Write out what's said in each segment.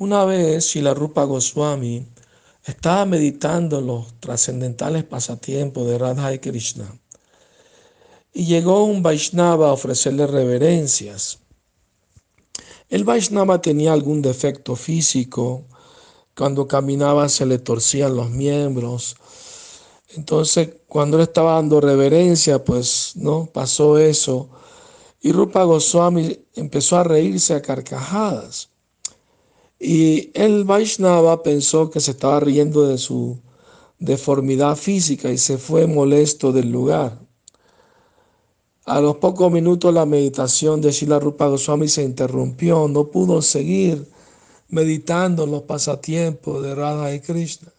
Una vez Shila Rupa Goswami estaba meditando los trascendentales pasatiempos de Radha y Krishna y llegó un Vaishnava a ofrecerle reverencias. El Vaishnava tenía algún defecto físico, cuando caminaba se le torcían los miembros. Entonces, cuando él estaba dando reverencia, pues no pasó eso. Y Rupa Goswami empezó a reírse a carcajadas. Y el Vaishnava pensó que se estaba riendo de su deformidad física y se fue molesto del lugar. A los pocos minutos la meditación de Sila Rupa Goswami se interrumpió, no pudo seguir meditando los pasatiempos de Radha y Krishna.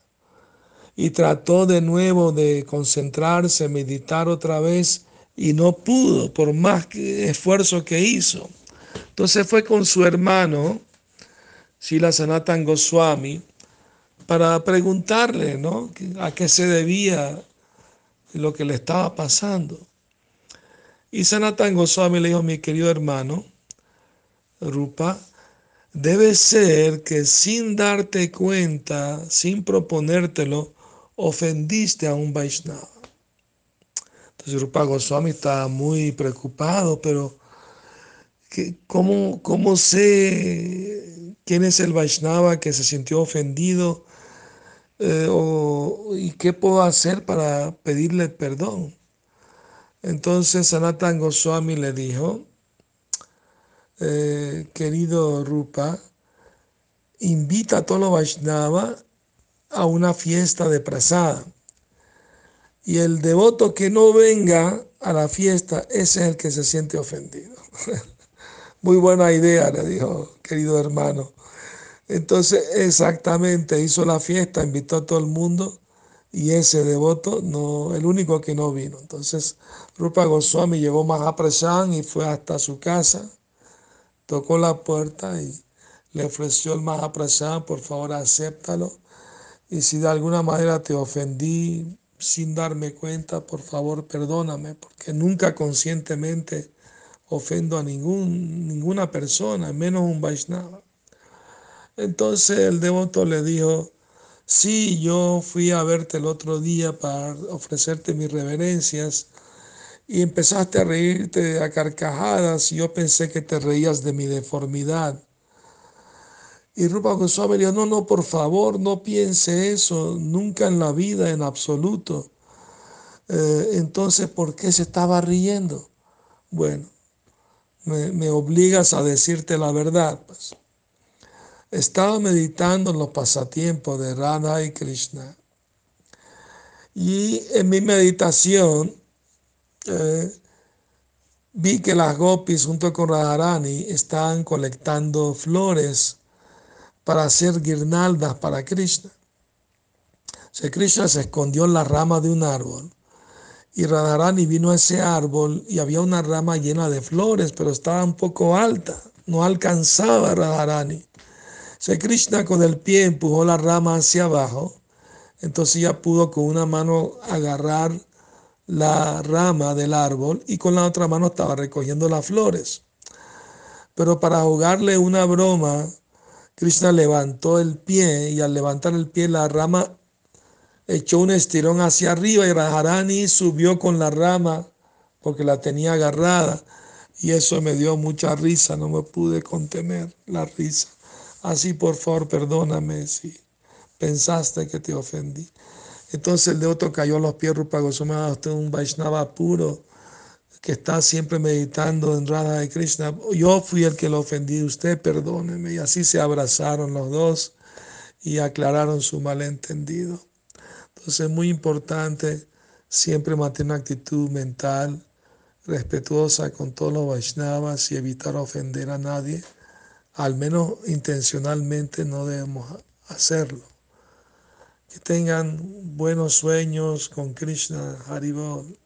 Y trató de nuevo de concentrarse, meditar otra vez y no pudo por más esfuerzo que hizo. Entonces fue con su hermano, Sila Sanatan Goswami, para preguntarle ¿no? a qué se debía lo que le estaba pasando. Y Sanatan Goswami le dijo, mi querido hermano, Rupa, debe ser que sin darte cuenta, sin proponértelo, ofendiste a un Vaishnava. Entonces Rupa Goswami está muy preocupado, pero ¿cómo, ¿cómo quién es el Vaishnava que se sintió ofendido? Eh, ¿Y qué puedo hacer para pedirle perdón? Entonces Sanatan Goswami le dijo, eh, querido Rupa, invita a todos los Vaishnava a una fiesta de prasada. Y el devoto que no venga a la fiesta, ese es el que se siente ofendido. Muy buena idea, le dijo, querido hermano. Entonces, exactamente, hizo la fiesta, invitó a todo el mundo y ese devoto, no, el único que no vino. Entonces, Rupa Goswami llevó Mahaprasad y fue hasta su casa tocó la puerta y le ofreció el Mahaprasad, por favor acéptalo. Y si de alguna manera te ofendí sin darme cuenta, por favor perdóname, porque nunca conscientemente ofendo a ningún, ninguna persona, menos un Vaishnava. Entonces el devoto le dijo, sí, yo fui a verte el otro día para ofrecerte mis reverencias, y empezaste a reírte a carcajadas y yo pensé que te reías de mi deformidad. Y Rupa Goswami dijo, no, no, por favor, no piense eso, nunca en la vida, en absoluto. Eh, entonces, ¿por qué se estaba riendo? Bueno, me, me obligas a decirte la verdad. Pues. Estaba meditando en los pasatiempos de Radha y Krishna. Y en mi meditación eh, vi que las gopis junto con Radharani estaban colectando flores para hacer guirnaldas para Krishna. O Krishna se escondió en la rama de un árbol y Radharani vino a ese árbol y había una rama llena de flores, pero estaba un poco alta, no alcanzaba Radharani. O Krishna con el pie empujó la rama hacia abajo, entonces ya pudo con una mano agarrar la rama del árbol y con la otra mano estaba recogiendo las flores. Pero para jugarle una broma, Krishna levantó el pie y al levantar el pie la rama echó un estirón hacia arriba y Rajarani subió con la rama porque la tenía agarrada y eso me dio mucha risa, no me pude contener la risa. Así por favor perdóname si pensaste que te ofendí. Entonces el devoto cayó a los pies Rupa usted un Vaishnava puro que está siempre meditando en Radha y Krishna. Yo fui el que lo ofendí, usted perdóneme. Y así se abrazaron los dos y aclararon su malentendido. Entonces es muy importante siempre mantener una actitud mental respetuosa con todos los Vaishnavas y evitar ofender a nadie. Al menos intencionalmente no debemos hacerlo. Que tengan buenos sueños con Krishna Haribol.